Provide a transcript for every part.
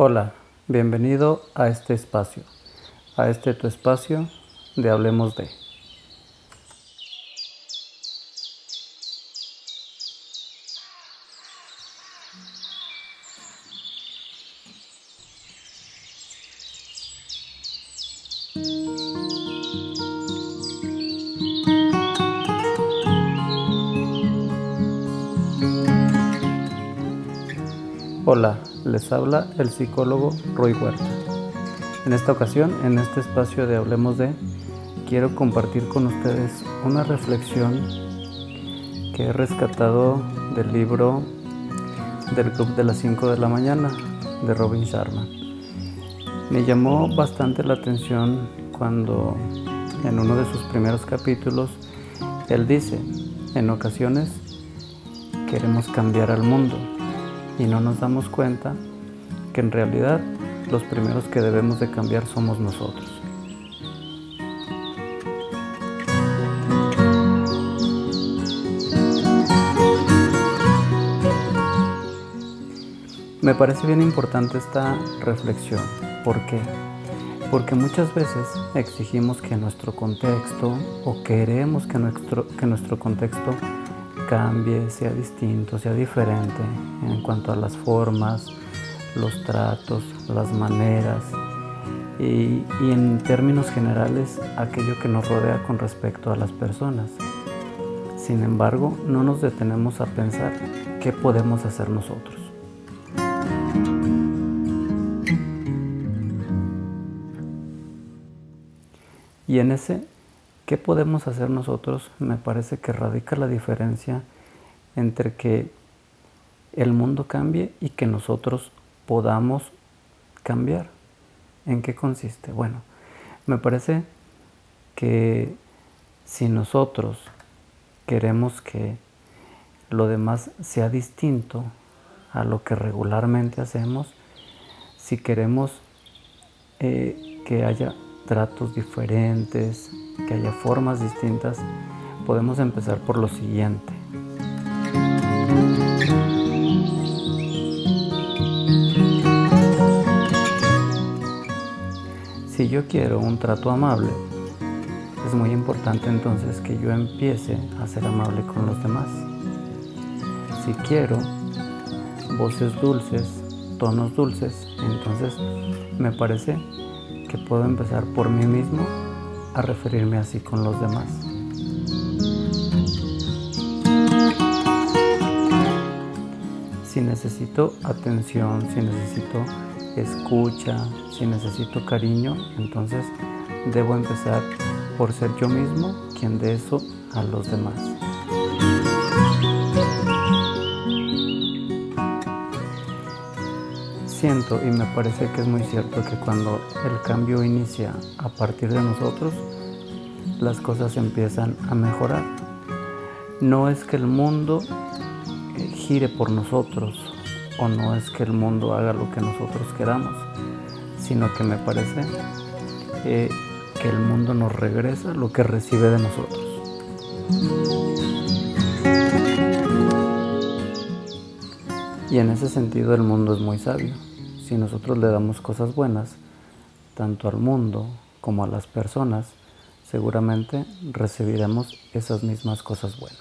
Hola, bienvenido a este espacio, a este tu espacio de Hablemos de. Hola, les habla el psicólogo Roy Huerta. En esta ocasión, en este espacio de Hablemos de, quiero compartir con ustedes una reflexión que he rescatado del libro del Club de las 5 de la mañana de Robin Sharma. Me llamó bastante la atención cuando en uno de sus primeros capítulos él dice, en ocasiones queremos cambiar al mundo y no nos damos cuenta que en realidad los primeros que debemos de cambiar somos nosotros. Me parece bien importante esta reflexión. ¿Por qué? Porque muchas veces exigimos que nuestro contexto o queremos que nuestro, que nuestro contexto cambie, sea distinto, sea diferente en cuanto a las formas, los tratos, las maneras y, en términos generales aquello que nos rodea con respecto a las personas. Sin embargo, no nos detenemos a pensar qué podemos hacer nosotros. Y en ese ¿Qué podemos hacer nosotros? Me parece que radica la diferencia entre que el mundo cambie y que nosotros podamos cambiar. ¿En qué consiste? Bueno, me parece que si nosotros queremos que lo demás sea distinto a lo que regularmente hacemos, si queremos eh, que haya tratos diferentes, que haya formas distintas, podemos empezar por lo siguiente. Si yo quiero un trato amable, es muy importante entonces que yo empiece a ser amable con los demás. Si quiero voces dulces, tonos dulces, entonces me parece que puedo empezar por mí mismo a referirme así con los demás. Si necesito atención, si necesito escucha, si necesito cariño, entonces debo empezar por ser yo mismo quien dé eso a los demás. Siento y me parece que es muy cierto que cuando el cambio inicia a partir de nosotros, las cosas empiezan a mejorar. No es que el mundo eh, gire por nosotros o no es que el mundo haga lo que nosotros queramos, sino que me parece eh, que el mundo nos regresa lo que recibe de nosotros. Y en ese sentido el mundo es muy sabio si nosotros le damos cosas buenas, tanto al mundo como a las personas, seguramente recibiremos esas mismas cosas buenas.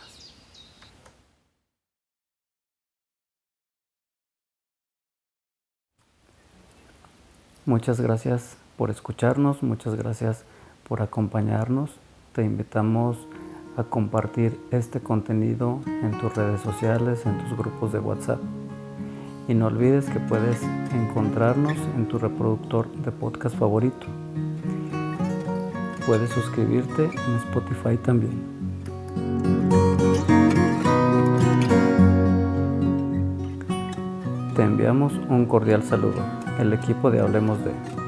Muchas gracias por escucharnos, muchas gracias por acompañarnos. Te invitamos a compartir este contenido en tus redes sociales, en tus grupos de WhatsApp. Y no olvides que puedes encontrarnos en tu reproductor de podcast favorito. Puedes suscribirte en Spotify también. Te enviamos un cordial saludo, el equipo de Hablemos de.